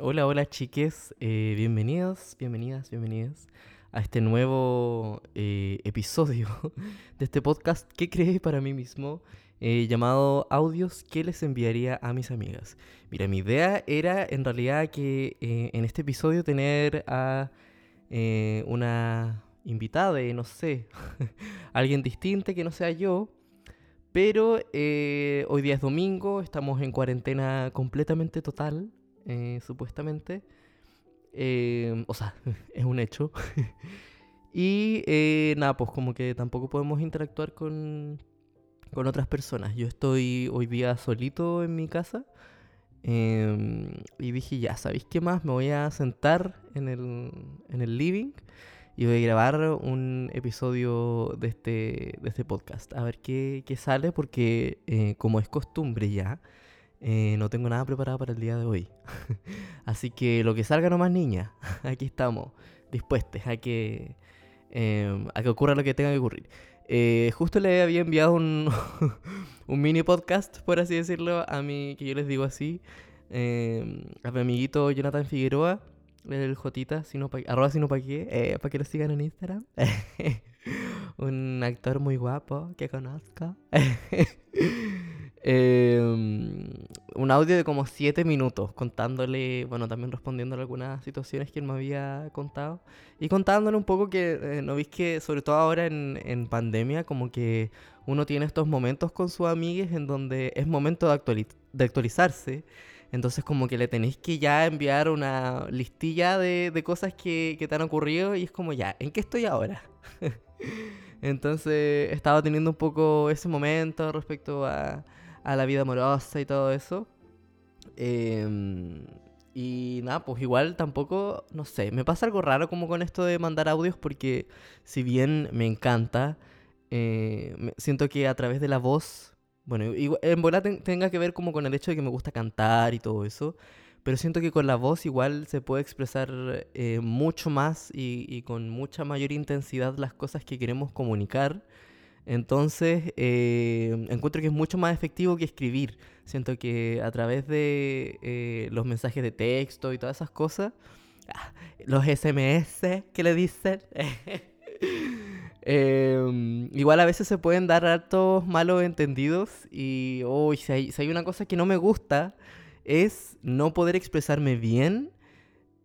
Hola, hola chiques, eh, bienvenidos, bienvenidas, bienvenidas a este nuevo eh, episodio de este podcast que creé para mí mismo eh, llamado Audios que les enviaría a mis amigas. Mira, mi idea era en realidad que en este episodio tener a una invitada, no sé, alguien distinto que no sea yo, pero hoy día es domingo, estamos en cuarentena completamente total eh, supuestamente. Em, o sea, es un hecho. y eh, nada, pues como que tampoco podemos interactuar con, con otras personas. Yo estoy hoy día solito en mi casa. Em, y dije, ya, ¿sabéis qué más? Me voy a sentar en el, en el living y voy a grabar un episodio de este, de este podcast. A ver qué, qué sale, porque eh, como es costumbre ya, eh, no tengo nada preparado para el día de hoy. Así que lo que salga nomás, niña. Aquí estamos, dispuestos a que, em, a que ocurra lo que tenga que ocurrir. Eh, justo le había enviado un, un mini podcast, por así decirlo, a mi, que yo les digo así, em, a mi amiguito Jonathan Figueroa, el Jotita, arroba sino pa qué, eh, para que lo sigan en Instagram. un actor muy guapo que conozco. Em, un audio de como 7 minutos contándole, bueno, también respondiéndole algunas situaciones que él me había contado y contándole un poco que, eh, ¿no viste que sobre todo ahora en, en, pandemia, como que uno tiene estos momentos con sus amigues en donde es momento de, de actualizarse? Entonces como que le tenéis que ya enviar una listilla de, de cosas que, que te han ocurrido y es como ya, ¿en qué estoy ahora? Entonces estaba teniendo un poco ese momento respecto a a la vida amorosa y todo eso. Em, y nada, pues igual tampoco, no sé, me pasa algo raro como con esto de mandar audios porque si bien me encanta, eh, siento que a través de la voz, bueno, en bola tenga que ver como con el hecho de que me gusta cantar y todo eso, pero siento que con la voz igual se puede expresar eh, mucho más y, con mucha mayor intensidad las cosas que queremos comunicar. Entonces, eh, encuentro que es mucho más efectivo que escribir. Siento que a través de eh, los mensajes de texto y todas esas cosas, ah, los SMS que le dicen, em, igual a veces se pueden dar hartos malos entendidos y oh, si, hay, si hay una cosa que no me gusta es no poder expresarme bien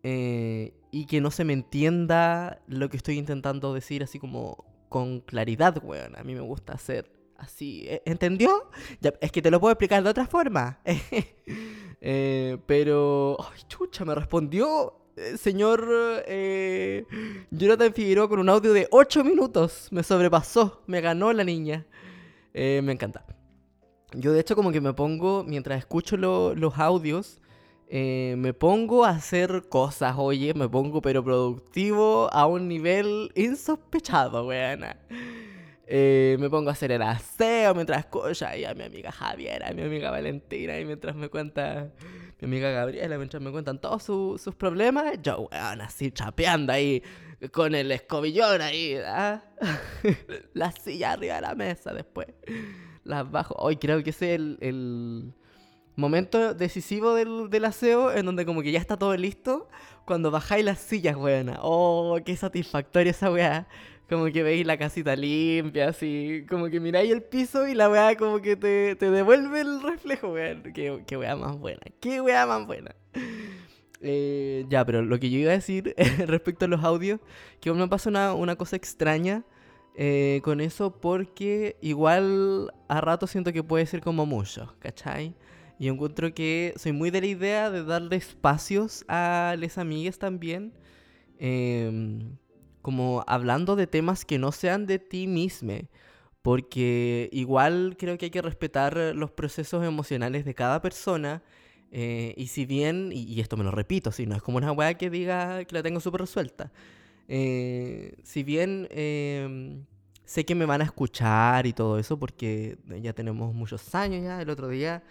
eh, y que no se me entienda lo que estoy intentando decir así como con claridad, weón. A mí me gusta hacer así. ¿e-, ¿Entendió? es que te lo puedo explicar de otra forma. Eh, pero. Ay, chucha, me respondió el señor eh, Jonathan Figueroa con un audio de 8 minutos. Me sobrepasó, me ganó la niña. Eh, me encanta. Yo, de hecho, como que me pongo, mientras escucho los audios, eh, me pongo a hacer cosas, oye, me pongo pero productivo a un nivel insospechado, weana. Eh, me pongo a hacer el aseo mientras escucho ahí a mi amiga Javiera, a mi amiga Valentina, y mientras me cuenta mi amiga Gabriela, mientras me cuentan todos sus problemas, yo, weón, así chapeando ahí con el escobillón ahí, ¿ah? la silla arriba de la mesa después. Las bajo. Hoy creo que ese es el momento decisivo del, del, aseo en donde como que ya está todo listo cuando bajáis las sillas, weona. Oh, qué satisfactoria esa weá. Como que veis la casita limpia, así. Como que miráis el piso y la weá como que te, te devuelve el reflejo, weón. Qué, qué weá más buena. Qué weá más buena. Eh, ya, pero lo que yo iba a decir respecto a los audios, que me pasa una, una cosa extraña eh, con eso porque igual a rato siento que puede ser como mucho, ¿cachai? Y encuentro que soy muy de la idea de darle espacios a las amigas también. Em, como hablando de temas que no sean de ti mismo. Porque igual creo que hay que respetar los procesos emocionales de cada persona. Eh, y si bien, y, esto me lo repito, si no es como una weá que diga que la tengo súper resuelta. Eh, si bien em, sé que me van a escuchar y todo eso, porque ya tenemos muchos años ya, el otro día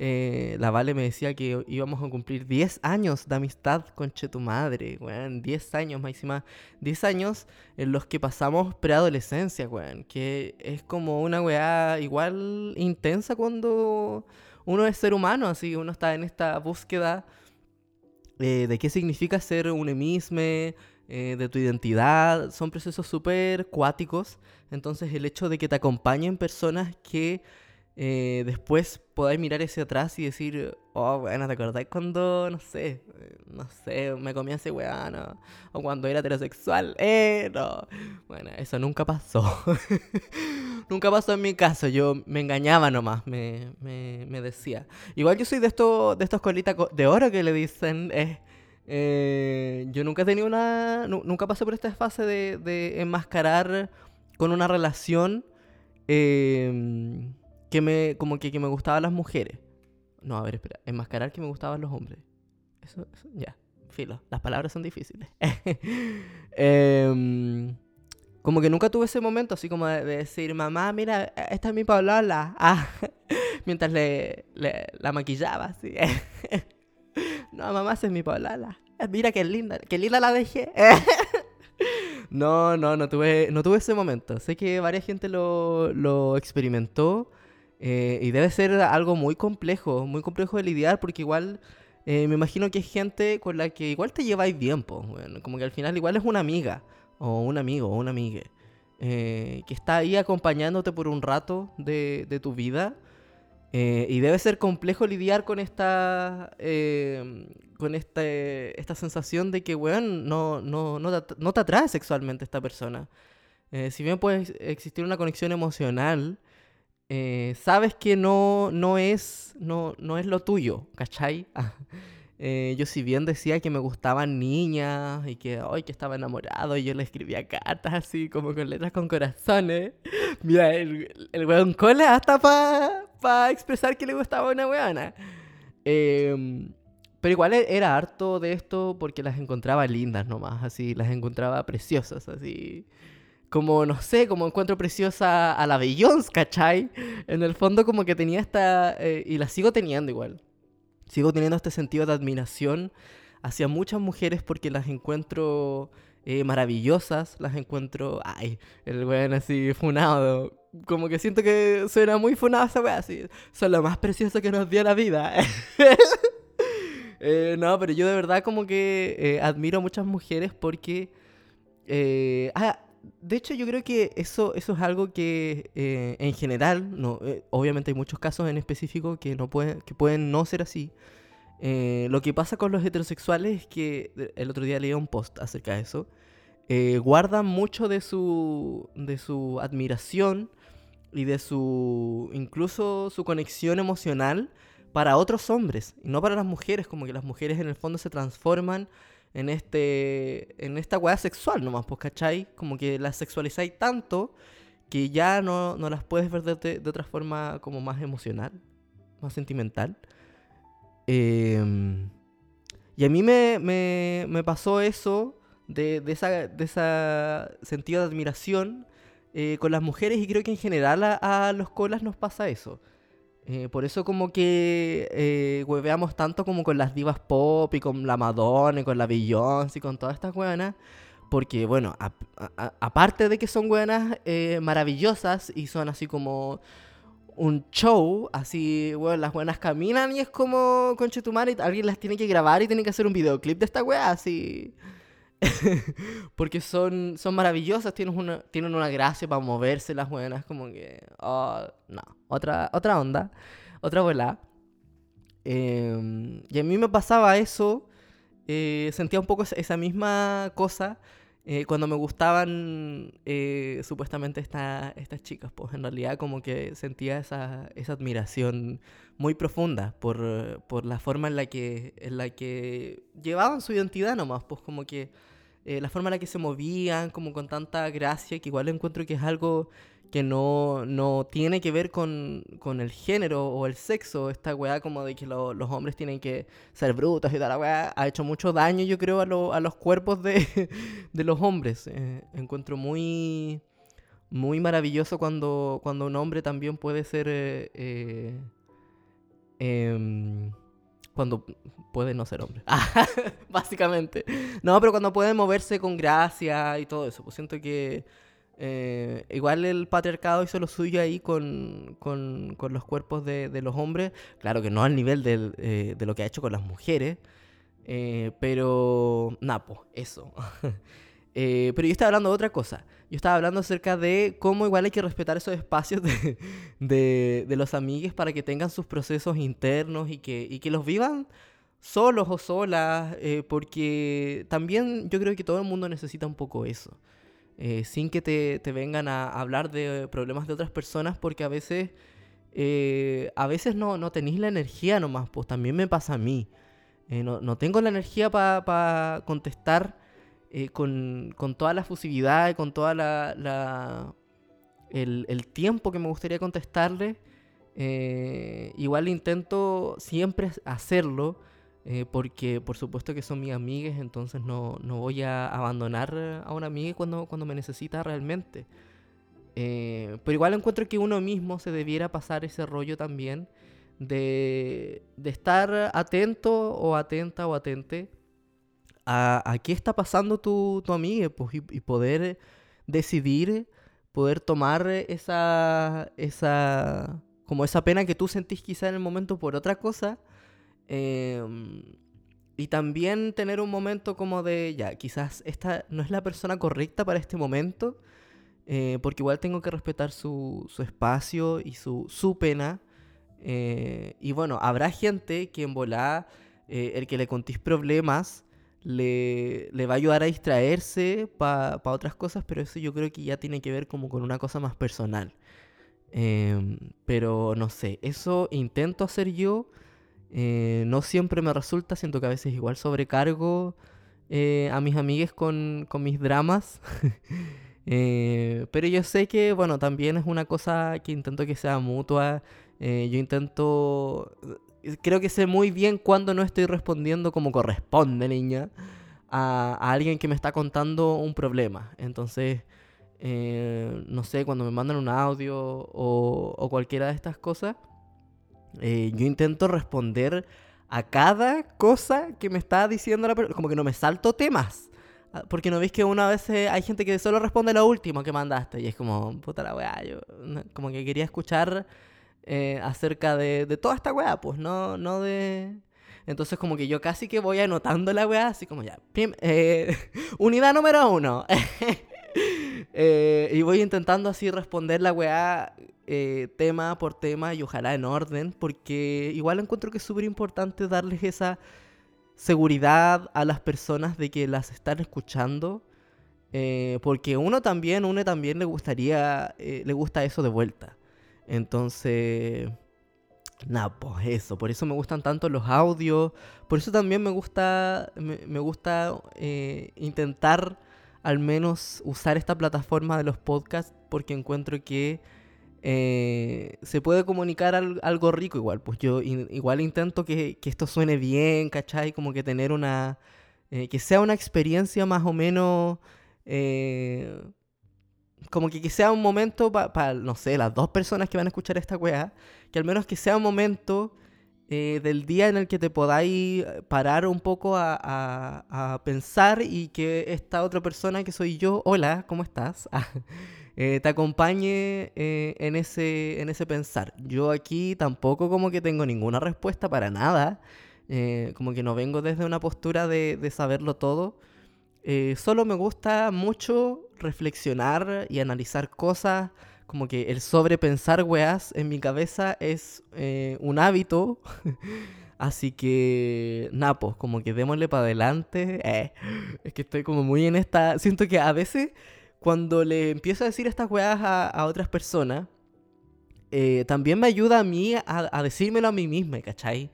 eh, la Vale me decía que íbamos a cumplir 10 años de amistad con Che tu madre, weón. 10 años, máxima. 10 años en los que pasamos preadolescencia, weón. Que es como una weá igual intensa cuando uno es ser humano, así uno está en esta búsqueda eh, de qué significa ser un emisme, eh, de tu identidad, son procesos súper cuáticos. Entonces el hecho de que te acompañen personas que eh, después podáis mirar hacia atrás y decir, oh, bueno, ¿te acordáis cuando, no sé, no sé, me comía ese weón, o cuando era heterosexual? Eh, no. Bueno, eso nunca pasó. nunca pasó en mi caso, yo me engañaba nomás, me, me, decía. Igual yo soy de estos, de estos colitas de oro que le dicen, eh, eh, yo nunca he tenido una, nunca pasé por esta fase de, de enmascarar con una relación. Eh, que me, como que, que me gustaban las mujeres. No, a ver, espera. Enmascarar que me gustaban los hombres. Eso, eso ya. Filo. Las palabras son difíciles. Em, como que nunca tuve ese momento así como de, decir, mamá, mira, esta es mi Paula. Ah, mientras le, la maquillaba así. no, mamá, esa es mi Paula. Mira qué linda, qué linda la dejé. no, no, no tuve, no tuve ese momento. Sé que varias gente lo, lo experimentó. Eh, y debe ser algo muy complejo, muy complejo de lidiar, porque igual eh, me imagino que es gente con la que igual te lleváis bueno, como que al final igual es una amiga, o un amigo, o una amiga, eh, que está ahí acompañándote por un rato de, tu vida. y debe ser complejo lidiar con esta, con este, esta sensación de que, weón, no, no, no, no te atrae sexualmente esta persona. si bien puede existir una conexión emocional, eh, sabes que no, no, es, no, no es lo tuyo, ¿cachai? eh, yo si bien decía que me gustaban niñas y que, hoy que estaba enamorado y yo le escribía cartas así como con letras con corazones, mira, el, el weón cola hasta para pa expresar que le gustaba una weona. Eh, pero igual e, era harto de esto porque las encontraba lindas nomás, así, las encontraba preciosas, así como, no sé, como encuentro preciosa a la Beyoncé, ¿cachai? En el fondo como que tenía esta, eh, y la sigo teniendo igual, sigo teniendo este sentido de admiración hacia muchas mujeres porque las encuentro eh, maravillosas, las encuentro, ay, el weón así funado, como que siento que suena muy funado esa weá, así, son lo más precioso que nos dio la vida. eh, no, pero yo de verdad como que eh, admiro a muchas mujeres porque... ah, de hecho, yo creo que eso, eso es algo que eh, en general, no, eh, obviamente hay muchos casos en específico que, no pueden, que pueden no ser así. Eh, lo que pasa con los heterosexuales es que el otro día leí un post acerca de eso. guardan mucho de su, de su admiración y de su incluso su conexión emocional para otros hombres y no para las mujeres, como que las mujeres en el fondo se transforman en este en esta weá sexual nomás, pues, ¿cachai? Como que las sexualizáis tanto que ya no, no las puedes ver de, otra forma como más emocional, más sentimental. Eh, y a mí me, me, me pasó eso de, de, esa, de esa sentido de admiración eh, con las mujeres y creo que en general a los colas nos pasa eso. Eh, por eso como que eh, hueveamos tanto como con las divas pop y con la Madonna y con la Beyoncé y con todas estas hueonas. Porque, bueno, aparte de que son hueonas eh, maravillosas y son así como un show, así, bueno, las buenas caminan y es como con Chetumar y alguien las tiene que grabar y tiene que hacer un videoclip de esta wea, así. Porque son, son maravillosas, tienen una, tienen una gracia para moverse las buenas, como que, oh, no, otra, otra onda, otra bola. Eh, y a mí me pasaba eso, eh, sentía un poco esa misma cosa eh, cuando me gustaban eh, supuestamente esta, estas chicas, pues en realidad como que sentía esa, esa admiración muy profunda por, por, la forma en la, que, en la que llevaban su identidad nomás, pues como que eh, la forma en la que se movían, como con tanta gracia, que igual encuentro que es algo que no, no tiene que ver con, con, el género o el sexo, esta weá como de que lo, los hombres tienen que ser brutos y toda la weá, ha hecho mucho daño yo creo a, lo, a los cuerpos de, de los hombres. Eh, encuentro muy, muy maravilloso cuando, cuando un hombre también puede ser... Eh, eh, eh, cuando puede no ser hombre. Básicamente. No, pero cuando puede moverse con gracia y todo eso. Pues siento que eh, igual el patriarcado hizo lo suyo ahí con, con, con los cuerpos de, los hombres. Claro que no al nivel eh, de, lo que ha hecho con las mujeres. Eh, pero, napo, eso. Eh, pero yo estaba hablando de otra cosa. Yo estaba hablando acerca de cómo igual hay que respetar esos espacios de, de, de los amigues para que tengan sus procesos internos y que, y que los vivan solos o solas, porque también yo creo que todo el mundo necesita un poco eso. Eh, sin que te, te, vengan a hablar de problemas de otras personas, porque a veces, eh, a veces no, no tenéis la energía nomás, pues también me pasa a mí. no, no, tengo la energía para pa contestar eh, con, con, toda la fusividad y con toda la, la el, el, tiempo que me gustaría contestarle. Eh, igual intento siempre hacerlo, eh, porque por supuesto que son mis amigas, entonces no, no, voy a abandonar a una amiga cuando, cuando me necesita realmente. Eh, pero igual encuentro que uno mismo se debiera pasar ese rollo también de, de estar atento o atenta o atente a, qué está pasando tu, tu amiga pues, y, poder decidir, poder tomar esa, esa, como esa pena que tú sentís quizá en el momento por otra cosa. Em, y también tener un momento como de, ya, quizás esta no es la persona correcta para este momento, eh, porque igual tengo que respetar su, su espacio y su, su pena. Eh, y bueno, habrá gente que en volá, eh, el que le contís problemas, le, le va a ayudar a distraerse para pa otras cosas, pero eso yo creo que ya tiene que ver como con una cosa más personal. Eh, pero no sé, eso intento hacer yo. Eh, no siempre me resulta, siento que a veces igual sobrecargo eh, a mis amigues con, con mis dramas. Eh, pero yo sé que, bueno, también es una cosa que intento que sea mutua. Yo intento creo que sé muy bien cuando no estoy respondiendo como corresponde, niña, a, a alguien que me está contando un problema. Entonces, no sé, cuando me mandan un audio o, o cualquiera de estas cosas, eh, yo intento responder a cada cosa que me está diciendo la persona, como que no me salto temas. Ah, porque no veis que una vez hay gente que solo responde lo último que mandaste y es como, puta la weá, yo como que quería escuchar eh, acerca de, de, toda esta weá, pues, no, no de... Entonces como que yo casi que voy anotando la weá, así como ya, eh, unidad número uno. eh, y voy intentando así responder la weá eh, tema por tema y ojalá en orden, porque igual encuentro que es súper importante darles esa seguridad a las personas de que las están escuchando. Eh, porque uno también, uno también le gustaría, le gusta eso de vuelta. Entonces, nada, pues eso. Por eso me gustan tanto los audios. Por eso también me gusta, me, me gusta intentar al menos usar esta plataforma de los podcasts porque encuentro que eh, se puede comunicar al, algo rico igual. Pues yo igual intento que, que, esto suene bien, ¿cachai? Como que tener una... Eh, que sea una experiencia más o menos... Eh, como que, que sea un momento para, pa, no sé, las dos personas que van a escuchar esta weá, que al menos que sea un momento eh, del día en el que te podáis parar un poco a, a, a, pensar y que esta otra persona que soy yo, hola, ¿cómo estás? eh, te acompañe eh, en, ese, en ese pensar. Yo aquí tampoco como que tengo ninguna respuesta para nada, eh, como que no vengo desde una postura de, de saberlo todo. Eh, solo me gusta mucho reflexionar y analizar cosas. Como que el sobrepensar weas en mi cabeza es eh, un hábito. Así que, nada, pues, como que démosle para adelante. Eh, es que estoy como muy en esta. Siento que a veces, cuando le empiezo a decir estas weas a, a otras personas, eh, también me ayuda a mí a, a decírmelo a mí misma, ¿cachai?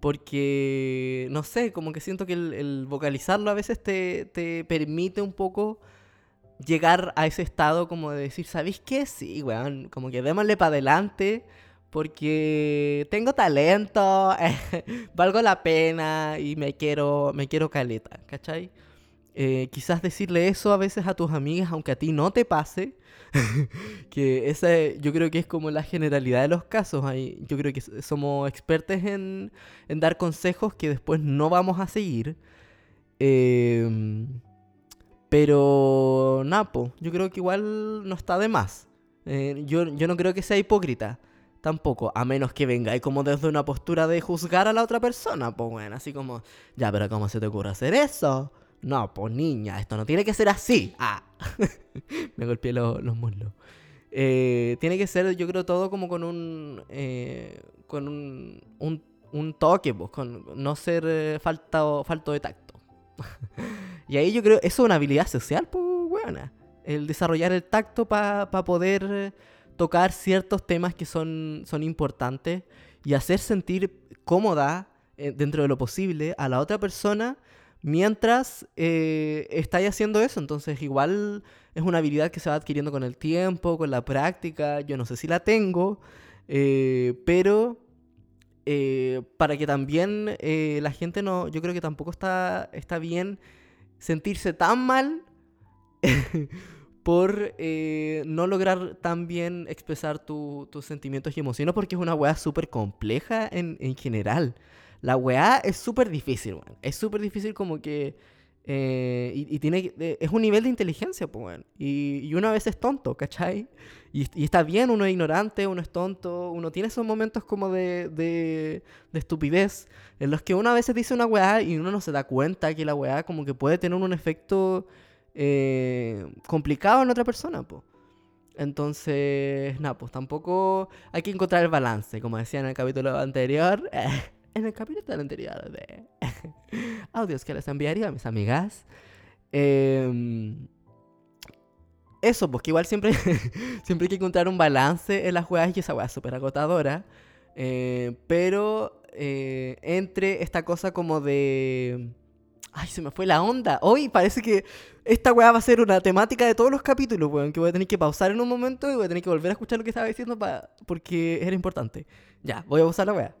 Porque, no sé, como que siento que el, el vocalizarlo a veces te, te, permite un poco llegar a ese estado como de decir, ¿sabéis qué? Sí, weón, como que démosle para adelante porque tengo talento, valgo la pena y me quiero, me quiero caleta, ¿cachai? Eh, quizás decirle eso a veces a tus amigas, aunque a ti no te pase, que esa yo creo que es como la generalidad de los casos. Ahí, yo creo que somos expertos en, en dar consejos que después no vamos a seguir. Eh, pero, Napo, yo creo que igual no está de más. Eh, yo, yo no creo que sea hipócrita. Tampoco, a menos que venga y como desde una postura de juzgar a la otra persona, pues bueno, así como, ya, pero ¿cómo se te ocurre hacer eso? No, pues niña, esto no tiene que ser así. Ah, me golpeé los muslos. Eh, tiene que ser, yo creo, todo como con un, eh, con un, un, toque, pues, con no ser eh, falta, falto de tacto. y ahí yo creo, eso es una habilidad social, pues. El desarrollar el tacto para poder tocar ciertos temas que son, son importantes y hacer sentir cómoda eh, dentro de lo posible a la otra persona mientras eh, estáis haciendo eso. Entonces igual es una habilidad que se va adquiriendo con el tiempo, con la práctica. Yo no sé si la tengo, eh, pero para que también la gente no, yo creo que tampoco está, está bien sentirse tan mal por eh, no lograr tan bien expresar tus sentimientos y emociones, porque es una weá súper compleja en, general. La weá es súper difícil, Es súper difícil como que... Eh, y, tiene es un nivel de inteligencia, pues, y, y, uno a veces es tonto, ¿cachai? Y, y, está bien, uno es ignorante, uno es tonto, uno tiene esos momentos como de, de, de, estupidez, en los que uno a veces dice una weá y uno no se da cuenta que la weá como que puede tener un efecto eh, complicado en otra persona, pues. Entonces, nada, pues tampoco hay que encontrar el balance, como decía en el capítulo anterior. en el capítulo anterior de audios que les enviaría a mis amigas. Em, eso, pues que igual siempre, siempre hay que encontrar un balance en las jugadas y esa weá es súper agotadora. Eh, pero eh, entre esta cosa como de Ay, se me fue la onda. Hoy parece que esta weá va a ser una temática de todos los capítulos, weón. Que voy a tener que pausar en un momento y voy a tener que volver a escuchar lo que estaba diciendo para porque era importante. Ya, voy a pausar la weá.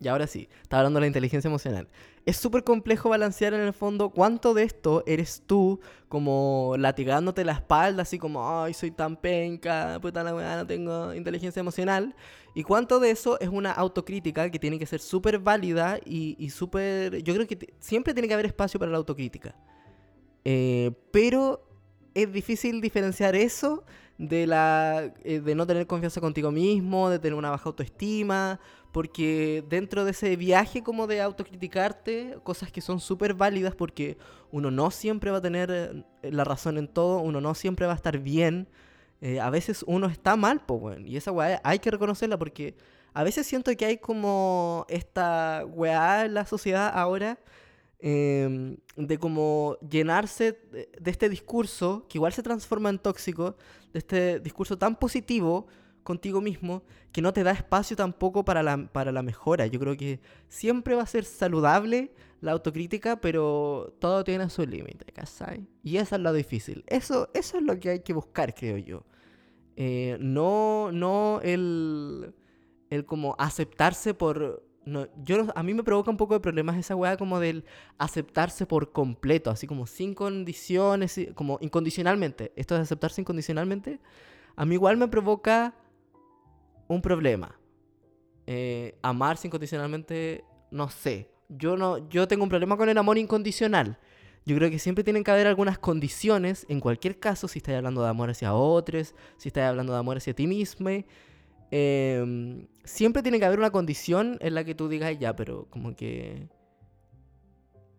Y ahora sí, estaba hablando de la inteligencia emocional. Es súper complejo balancear en el fondo cuánto de esto eres tú como latigándote la espalda, así como, ay, soy tan penca, puta la weá, no tengo inteligencia emocional. Y cuánto de eso es una autocrítica que tiene que ser súper válida y, y súper... Yo creo que siempre tiene que haber espacio para la autocrítica. Eh, pero es difícil diferenciar eso de, la, eh, de no tener confianza contigo mismo, de tener una baja autoestima, porque dentro de ese viaje como de autocriticarte, cosas que son súper válidas porque uno no siempre va a tener eh, la razón en todo, uno no siempre va a estar bien, eh, a veces uno está mal, pues, bueno, y esa weá hay que reconocerla porque a veces siento que hay como esta weá en la sociedad ahora Em, de como llenarse de, este discurso, que igual se transforma en tóxico, de este discurso tan positivo contigo mismo, que no te da espacio tampoco para la, para la mejora. Yo creo que siempre va a ser saludable la autocrítica, pero todo tiene su límite, ¿cachai? Y eso es lo difícil. Eso, eso es lo que hay que buscar, creo yo. Eh, no, no el, el como aceptarse por, yo, a mí me provoca un poco de problemas esa weá como del aceptarse por completo, así como sin condiciones, como incondicionalmente. Esto de aceptarse incondicionalmente, a mí igual me provoca un problema. Eh, amarse incondicionalmente, no sé. Yo, no, yo tengo un problema con el amor incondicional. Yo creo que siempre tienen que haber algunas condiciones, en cualquier caso, si estás hablando de amor hacia otros, si estás hablando de amor hacia ti mismo. Eh, siempre tiene que haber una condición en la que tú digas, ya, pero como que...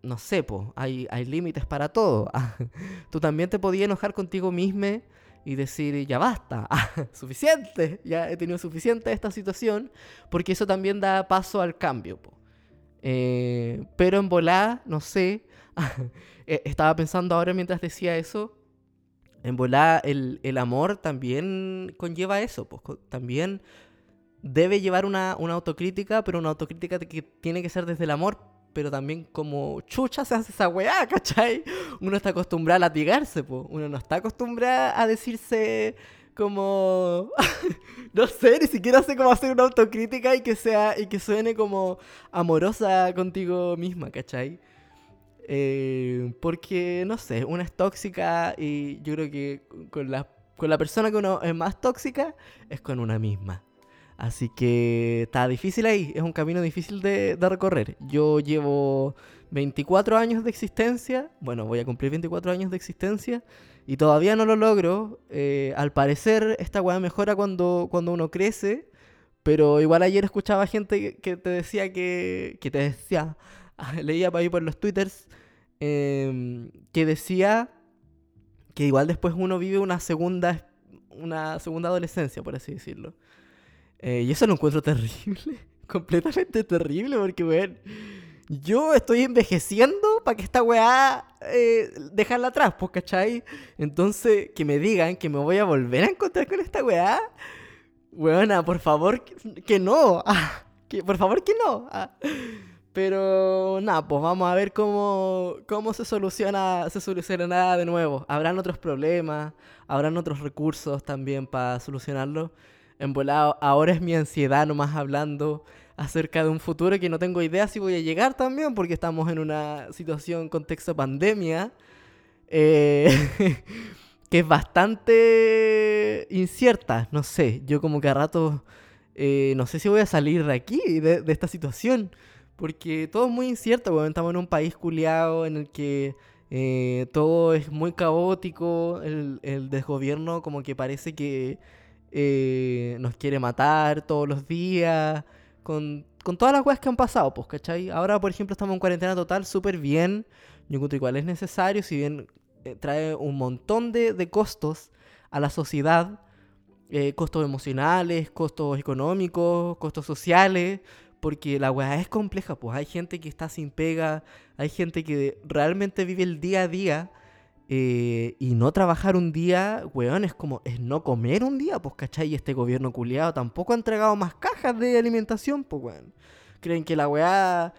No sé, po, hay, hay límites para todo. tú también te podías enojar contigo mismo y decir, ya basta, suficiente, ya he tenido suficiente esta situación, porque eso también da paso al cambio. Eh, pero en volar, no sé, eh, estaba pensando ahora mientras decía eso, en volar el, el amor también conlleva eso, pues también debe llevar una, autocrítica, pero una autocrítica que tiene que ser desde el amor, pero también como chucha se hace esa weá, ¿cachai? Uno está acostumbrado a latigarse, po. uno no está acostumbrado a decirse como no sé, ni siquiera sé cómo hacer una autocrítica y que sea y que suene como amorosa contigo misma, ¿cachai? Eh, porque no sé, una es tóxica y yo creo que con la, con la persona que uno es más tóxica es con una misma. Así que está difícil ahí, es un camino difícil de, recorrer. Yo llevo 24 años de existencia, bueno, voy a cumplir 24 años de existencia y todavía no lo logro. Eh, al parecer esta weá mejora cuando, cuando uno crece, Pero igual ayer escuchaba gente que, te decía que, que te decía, leía por ahí por los twitters, em, que decía que igual después uno vive una segunda, una segunda adolescencia, por así decirlo. Eh, y eso lo encuentro terrible, completamente terrible, porque, weón, yo estoy envejeciendo para que esta weá eh, dejarla atrás, pues, ¿cachai? Entonces, que me digan que me voy a volver a encontrar con esta weá, weona, por favor, que, no, ah, que, por favor que no. Ah. Pero nada, pues vamos a ver cómo, cómo se soluciona se soluciona de nuevo. Habrán otros problemas, habrán otros recursos también para solucionarlo. En volado, ahora es mi ansiedad nomás hablando acerca de un futuro que no tengo idea si voy a llegar también, porque estamos en una situación, contexto pandemia, eh, que es bastante incierta. No sé, yo como que a rato eh, no sé si voy a salir de aquí, de, esta situación, porque todo es muy incierto, estamos en un país culiado en el que eh, todo es muy caótico, el, el desgobierno como que parece que nos quiere matar todos los días con, todas las weas que han pasado, pues, ¿cachai? Ahora, por ejemplo, estamos en cuarentena total, súper bien. Yo encuentro igual es necesario, si bien eh, trae un montón de, costos a la sociedad, eh, costos emocionales, costos económicos, costos sociales, porque la weá es compleja, pues hay gente que está sin pega, hay gente que realmente vive el día a día eh, y no trabajar un día, weón, es como, es no comer un día, pues, ¿cachai? Este gobierno culiado tampoco ha entregado más cajas de alimentación, pues, weón. Creen que la weá,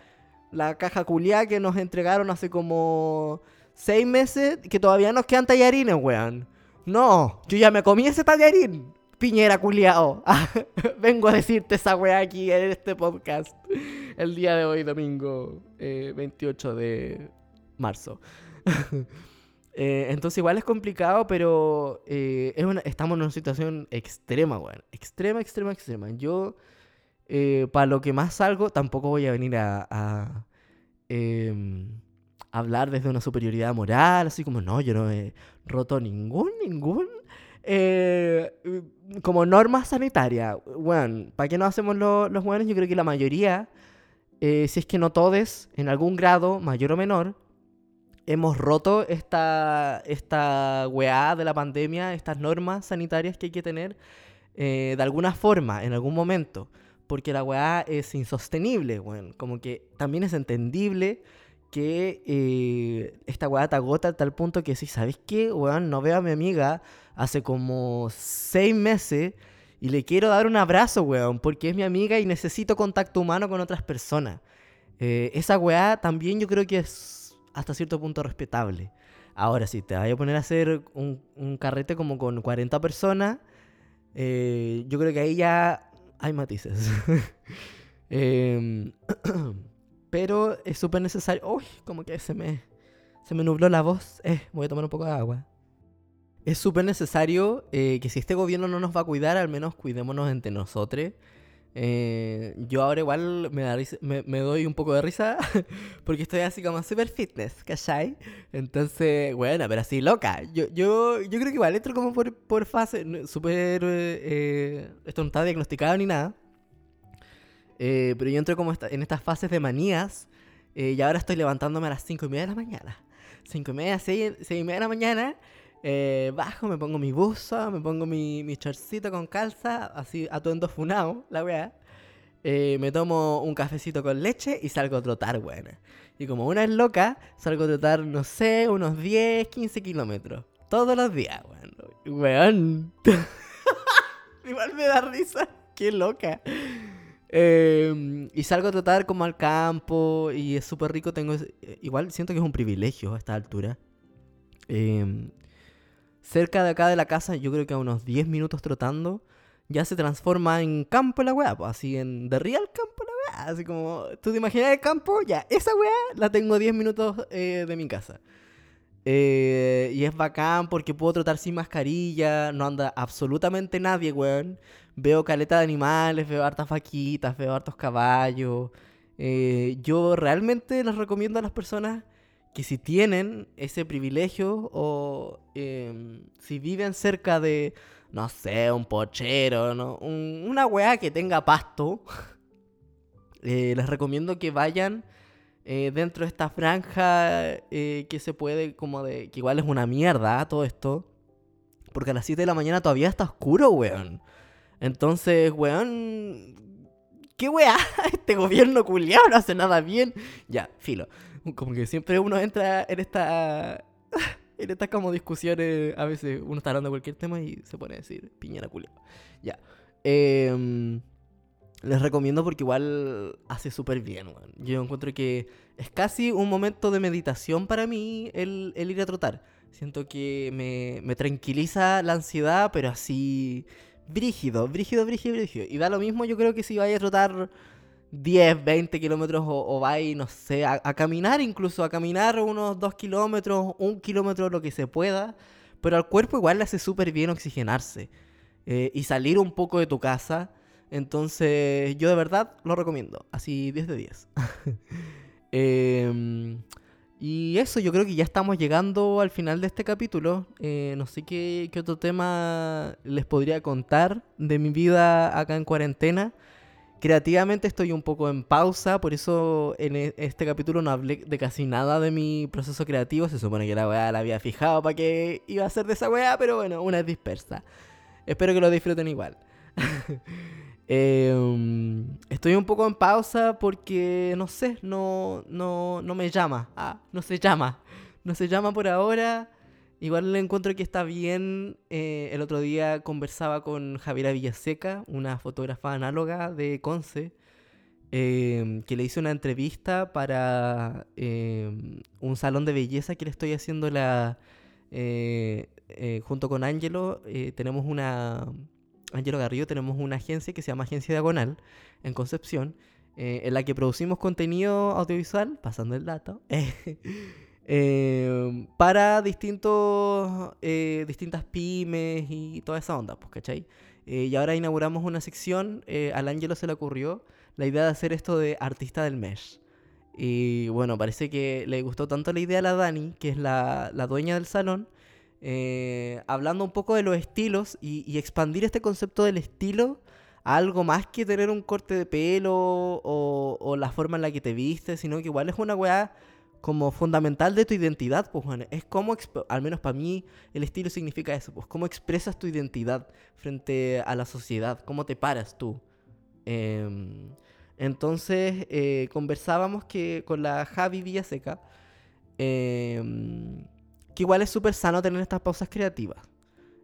la caja culiada que nos entregaron hace como seis meses, que todavía nos quedan tallarines, weón. No, yo ya me comí ese tallarín, piñera culiao. Vengo a decirte esa weá aquí en este podcast el día de hoy, domingo 28 eh, de marzo. Eh, entonces igual es complicado, pero eh, estamos en una situación extrema, weón. Extrema, extrema, extrema. Yo, eh, para lo que más salgo, tampoco voy a venir a, em, hablar desde una superioridad moral, así como, no, yo no he roto ningún, ningún... como norma sanitaria, bueno, ¿para qué no hacemos los buenos? Yo creo que la mayoría, si es que no todos, en algún grado, mayor o menor, hemos roto esta, esta weá de la pandemia, estas normas sanitarias que hay que tener eh, de alguna forma, en algún momento. Porque la weá es insostenible, bueno, como que también es entendible que eh, esta weá te agota a tal punto que si, ¿sabes qué? Weón, no veo a mi amiga hace como seis meses y le quiero dar un abrazo, weón, porque es mi amiga y necesito contacto humano con otras personas. Eh, esa weá también yo creo que es hasta cierto punto respetable. Ahora, si te vas a poner a hacer un, carrete como con 40 personas, eh, yo creo que ahí ya hay matices. Em, pero es súper necesario. Uy, como que se me, se me nubló la voz. Eh, voy a tomar un poco de agua. Es súper necesario eh, que si este gobierno no nos va a cuidar, al menos cuidémonos entre nosotros. Eh, yo ahora igual me, da me, doy un poco de risa porque estoy así como super fitness, ¿cachai? Entonces, bueno, pero así loca. Yo, yo, yo creo que igual entro como por, por fase, súper... Eh, esto no está diagnosticado ni nada. Eh, pero yo entro como en estas fases de manías eh, y ahora estoy levantándome a las 5 y media de la mañana. 5 y media, 6, 6 y media de la mañana eh, bajo, me pongo mi buzo, me pongo mi, mi chorcito con calza, así atuendo funao, la weá. Eh, me tomo un cafecito con leche y salgo a trotar, weón. Y como una es loca, salgo a trotar, no sé, unos 10, 15 kilómetros. Todos los días, weón. Igual me da risa. Qué loca. Em, y salgo a trotar como al campo y es súper rico. Tengo, igual siento que es un privilegio a esta altura. Eh, cerca de acá de la casa, yo creo que a unos 10 minutos trotando, ya se transforma en campo la weá, así en de real campo la weá, así como, ¿tú te imaginas el campo? Ya, esa weá la tengo a 10 minutos eh, de mi casa. Eh, y es bacán porque puedo trotar sin mascarilla, no anda absolutamente nadie, weón. Veo caleta de animales, veo hartas vaquitas, veo hartos caballos. Eh, yo realmente les recomiendo a las personas que si tienen ese privilegio o em, si viven cerca de, no sé, un pochero, ¿no? una weá que tenga pasto, eh, les recomiendo que vayan eh, dentro de esta franja eh, que se puede como de... que igual es una mierda todo esto. Porque a las 7 de la mañana todavía está oscuro, weón. Entonces, weón... ¿Qué weá? Este gobierno culiado no hace nada bien. Ya, filo. Como que siempre uno entra en esta... en estas como discusiones, a veces uno está hablando de cualquier tema y se pone a decir piñera culiado. Ya. Eh, les recomiendo porque igual hace súper bien, Yo encuentro que es casi un momento de meditación para mí el, ir a trotar. Siento que me, tranquiliza la ansiedad, pero así brígido, brígido, brígido, brígido. Y da lo mismo yo creo que si vais a trotar 10, 20 kilómetros o, o vais, no sé, a, caminar incluso, a caminar unos 2 kilómetros, un kilómetro, lo que se pueda. Pero al cuerpo igual le hace súper bien oxigenarse. Eh, y salir un poco de tu casa entonces, yo de verdad lo recomiendo. Así 10 de 10. Em, y eso, yo creo que ya estamos llegando al final de este capítulo. Eh, no sé qué, otro tema les podría contar de mi vida acá en cuarentena. Creativamente estoy un poco en pausa, por eso en e, este capítulo no hablé de casi nada de mi proceso creativo. Se supone que la weá la había fijado para que iba a ser de esa weá, pero bueno, una es dispersa. Espero que lo disfruten igual. Em, estoy un poco en pausa porque, no sé, no, no, no me llama. Ah, no se llama. No se llama por ahora. Igual le encuentro que está bien. Eh, el otro día conversaba con Javiera Villaseca, una fotógrafa análoga de Conce, em, que le hice una entrevista para em, un salón de belleza que le estoy haciendo la, eh, eh, junto con Ángelo. tenemos una Angelo Garrido tenemos una agencia que se llama Agencia Diagonal en Concepción, eh, en la que producimos contenido audiovisual, pasando el dato, eh, para distintos, eh, distintas pymes y toda esa onda, pues, ¿cachai? y ahora inauguramos una sección, al Angelo se le ocurrió la idea de hacer esto de artista del mes. Y bueno, parece que le gustó tanto la idea a la Dani, que es la, la dueña del salón, eh, hablando un poco de los estilos y, expandir este concepto del estilo a algo más que tener un corte de pelo o, la forma en la que te vistes, sino que igual es una weá como fundamental de tu identidad, pues bueno, es como, al menos para mí, el estilo significa eso, pues cómo expresas tu identidad frente a la sociedad, cómo te paras tú. Em, entonces, eh, conversábamos que con la Javi Villaseca, eh, que igual es súper sano tener estas pausas creativas.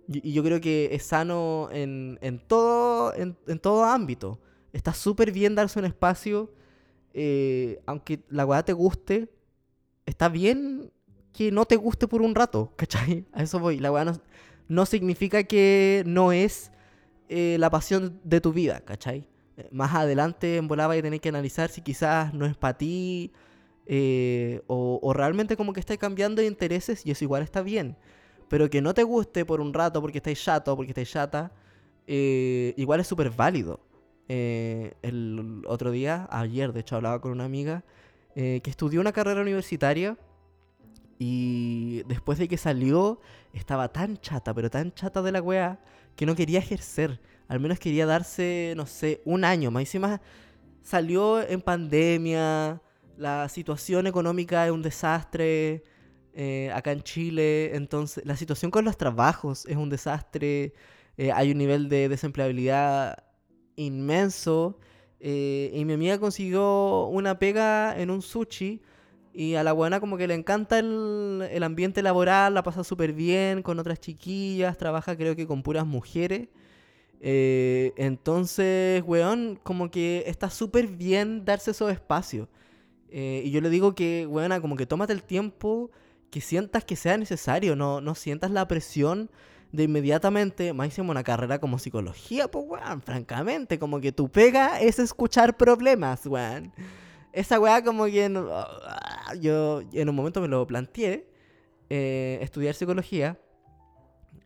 Y, yo creo que es sano en, todo, en, todo ámbito. Está súper bien darse un espacio, eh, aunque la weá te guste, está bien que no te guste por un rato, ¿cachai? A eso voy. La weá no, significa que no es eh, la pasión de tu vida, ¿cachai? Eh, más adelante en volaba y tener que analizar si quizás no es para ti eh, o, realmente como que estáis cambiando de intereses y eso igual está bien. Pero que no te guste por un rato porque estáis chato, porque estáis chata, igual es súper válido. El otro día, ayer de hecho hablaba con una amiga que estudió una carrera universitaria y después de que salió estaba tan chata, pero tan chata de la wea que no quería ejercer. Al menos quería darse, no sé, un año. Más encima salió en pandemia la situación económica es un desastre eh, acá en Chile, entonces la situación con los trabajos es un desastre, eh, hay un nivel de desempleabilidad inmenso eh, y mi amiga consiguió una pega en un sushi y a la buena como que le encanta el, el ambiente laboral, la pasa súper bien con otras chiquillas, trabaja creo que con puras mujeres. entonces, weón, como que está súper bien darse esos espacios. Eh, y yo le digo que, bueno, como que tómate el tiempo que sientas que sea necesario, no, no sientas la presión de inmediatamente, más hicimos una carrera como psicología, pues, weón, francamente, como que tu pega es escuchar problemas, weón. Esa weá como que yo en un momento me lo planteé, eh, estudiar psicología,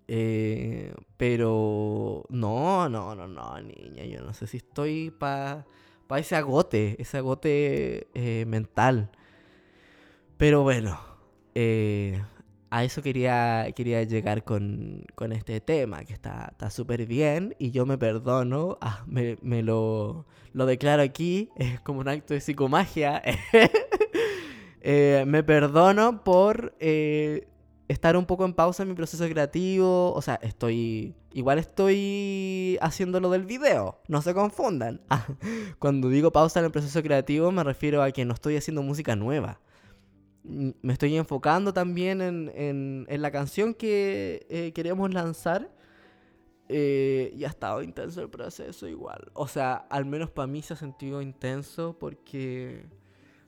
eh, pero no, no, no, no, niña, yo no sé si estoy para para ese agote, ese agote eh, mental. Pero bueno, eh, a eso quería, quería llegar con, con este tema, que está súper bien y yo me perdono, ah, me, me lo, lo, declaro aquí, es como un acto de psicomagia. eh, me perdono por eh, estar un poco en pausa en mi proceso creativo, o sea, estoy, igual estoy haciendo lo del video, no se confundan. Cuando digo pausa en el proceso creativo me refiero a que no estoy haciendo música nueva me estoy enfocando también en, la canción que eh, queremos lanzar. Eh, y ha estado intenso el proceso igual. O sea, al menos para mí se ha sentido intenso porque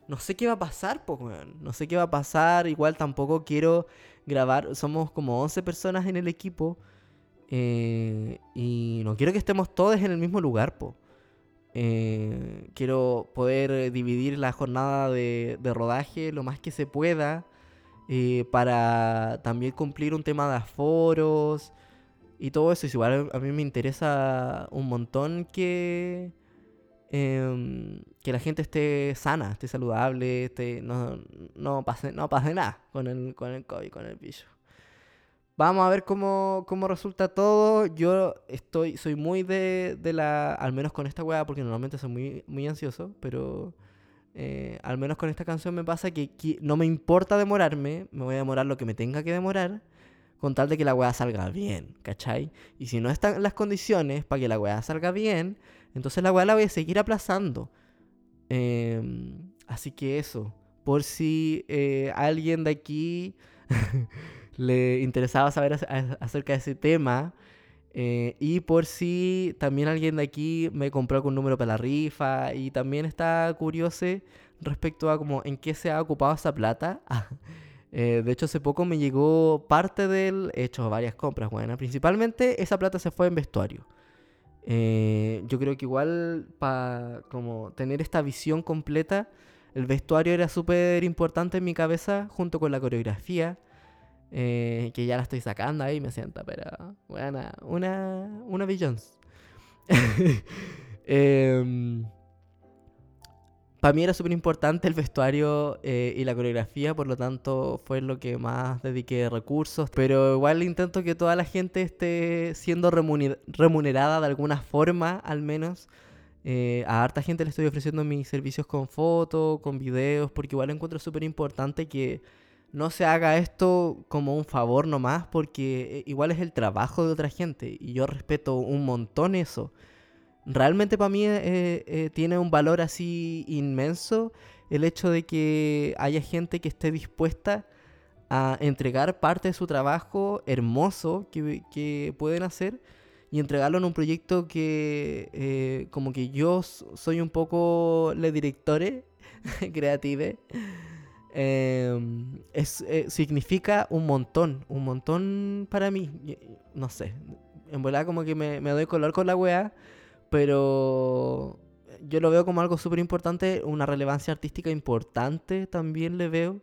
no sé qué va a pasar, pues, No sé qué va a pasar. Igual tampoco quiero grabar. Somos como 11 personas en el equipo. Eh, y no quiero que estemos todos en el mismo lugar, pues. Eh, quiero poder dividir la jornada de, rodaje lo más que se pueda eh, para también cumplir un tema de aforos y todo eso. igual a mí me interesa un montón que, em, que la gente esté sana, esté saludable, esté, no, no, pase, no pase nada con el, con el COVID, con el bicho. Vamos a ver cómo, resulta todo. Yo estoy, soy muy de, la, al menos con esta weá, porque normalmente soy muy, muy ansioso, pero eh, al menos con esta canción me pasa que, no me importa demorarme, me voy a demorar lo que me tenga que demorar, con tal de que la weá salga bien, ¿cachai? Y si no están las condiciones para que la weá salga bien, entonces la weá la voy a seguir aplazando. Em, así que eso, por si eh, alguien de aquí... le interesaba saber acerca de ese tema. Eh, y por si también alguien de aquí me compró algún número para la rifa y también está curioso respecto a como en qué se ha ocupado esa plata. Eh, de hecho, hace poco me llegó parte del... He hecho varias compras, bueno. Principalmente esa plata se fue en vestuario. Eh, yo creo que igual para como tener esta visión completa, el vestuario era súper importante en mi cabeza junto con la coreografía. Eh, que ya la estoy sacando ahí, me sienta, pero bueno, una, una Billions. Em, para mí era súper importante el vestuario eh, y la coreografía, por lo tanto fue lo que más dediqué recursos, pero igual intento que toda la gente esté siendo remunerada de alguna forma, al menos. Eh, a harta gente le estoy ofreciendo mis servicios con fotos, con videos, porque igual encuentro súper importante que no se haga esto como un favor nomás, porque eh, igual es el trabajo de otra gente y yo respeto un montón eso. Realmente para mí eh, eh, tiene un valor así inmenso el hecho de que haya gente que esté dispuesta a entregar parte de su trabajo hermoso que, pueden hacer y entregarlo en un proyecto que como que yo soy un poco le directore creative Em, es, eh, significa un montón, un montón para mí. No sé, en verdad como que me, doy color con la weá, pero yo lo veo como algo súper importante, una relevancia artística importante también le veo.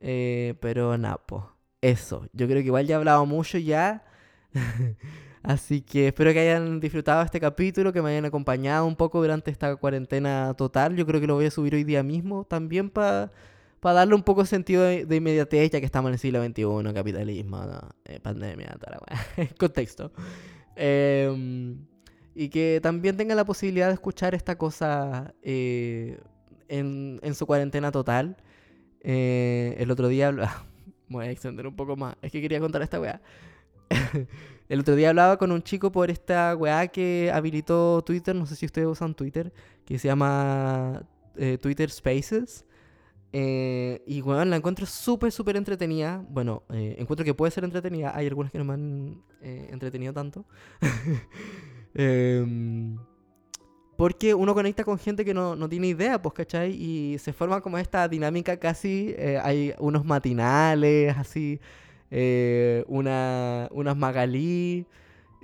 Eh, pero nada, pues, eso. Yo creo que igual ya he hablado mucho ya. Así que espero que hayan disfrutado este capítulo, que me hayan acompañado un poco durante esta cuarentena total. Yo creo que lo voy a subir hoy día mismo también para para darle un poco sentido de, inmediatez, ya que estamos en el siglo XXI, capitalismo, eh, pandemia, toda contexto. Em, y que también tengan la posibilidad de escuchar esta cosa eh, en, en, su cuarentena total. Eh, el otro día hablaba... Voy a extender un poco más. Es que quería contar esta weá. el otro día hablaba con un chico por esta weá que habilitó Twitter. No sé si ustedes usan Twitter. Que se llama Twitter Spaces eh, y bueno, la encuentro súper, súper entretenida. Bueno, eh, encuentro que puede ser entretenida. Hay algunas que no me han eh, entretenido tanto. Em, porque uno conecta con gente que no, no, tiene idea, pues, ¿cachai? Y se forma como esta dinámica casi. hay unos matinales, así. una, unas magalí.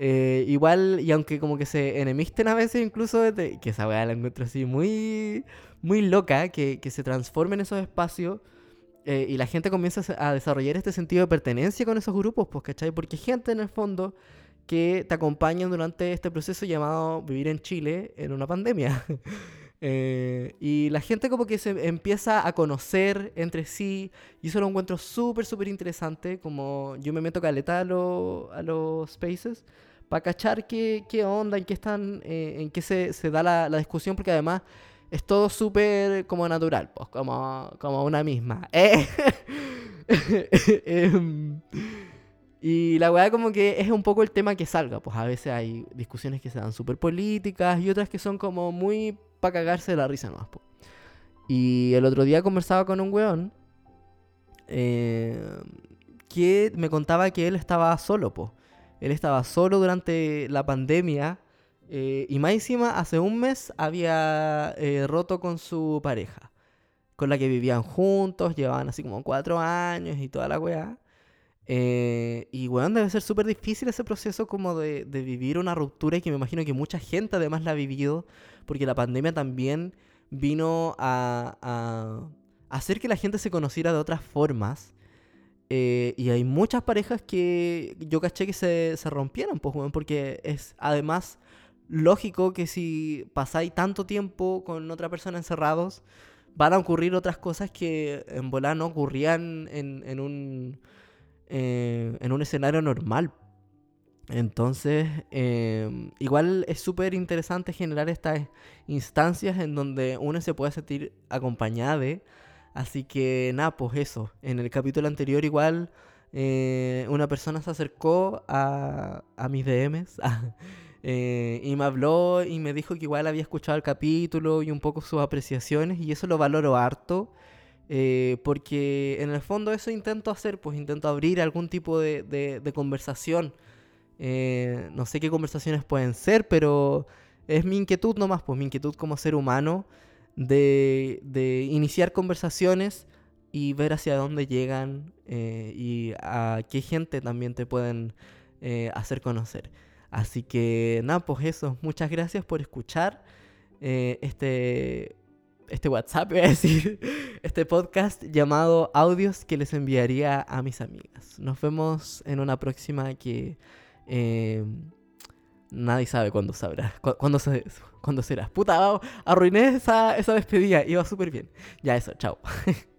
Igual, y aunque como que se enemisten a veces, incluso, que esa weá la encuentro así muy muy loca que, se transforme en esos espacios eh, y la gente comienza a desarrollar este sentido de pertenencia con esos grupos, pues, ¿cachai? Porque gente en el fondo que te acompaña durante este proceso llamado vivir en Chile en una pandemia. Eh, y la gente como que se empieza a conocer entre sí y eso lo encuentro súper, súper interesante, como yo me meto caleta a, a los spaces para cachar qué, qué, onda, en qué están, eh, en qué se, se da la, discusión, porque además es todo súper como natural, pues, como, como una misma. Eh. Em, y la weá como que es un poco el tema que salga, pues a veces hay discusiones que se dan súper políticas y otras que son como muy para cagarse de la risa nomás. pues. Y el otro día conversaba con un weón eh, que me contaba que él estaba solo, pues. Él estaba solo durante la pandemia eh, y más encima hace un mes había eh, roto con su pareja, con la que vivían juntos, llevaban así como cuatro años y toda la weá. Eh, y bueno, debe ser súper difícil ese proceso como de, vivir una ruptura y que me imagino que mucha gente además la ha vivido, porque la pandemia también vino a hacer que la gente se conociera de otras formas. Eh, y hay muchas parejas que yo caché que se, se rompieron, pues, porque es además lógico que si pasáis tanto tiempo con otra persona encerrados, van a ocurrir otras cosas que en volar no ocurrían en, en un eh, en un escenario normal. Entonces, em, igual es súper interesante generar estas instancias en donde uno se puede sentir acompañado. Así que nada, pues eso. En el capítulo anterior igual eh, una persona se acercó a, a mis DMs eh, y me habló y me dijo que igual había escuchado el capítulo y un poco sus apreciaciones y eso lo valoro harto. Eh, porque en el fondo eso intento hacer, pues intento abrir algún tipo de, de, conversación. Eh, no sé qué conversaciones pueden ser, pero es mi inquietud nomás, pues mi inquietud como ser humano de, de iniciar conversaciones y ver hacia dónde llegan eh, y a qué gente también te pueden hacer conocer. Así que nada, pues eso, muchas gracias por escuchar este este WhatsApp, voy a decir, este podcast llamado Audios que les enviaría a mis amigas. Nos vemos en una próxima que eh, nadie sabe cuándo sabrá, cuándo, se, cuándo será. Puta, arruiné esa, esa despedida, iba súper bien. Ya eso, chao.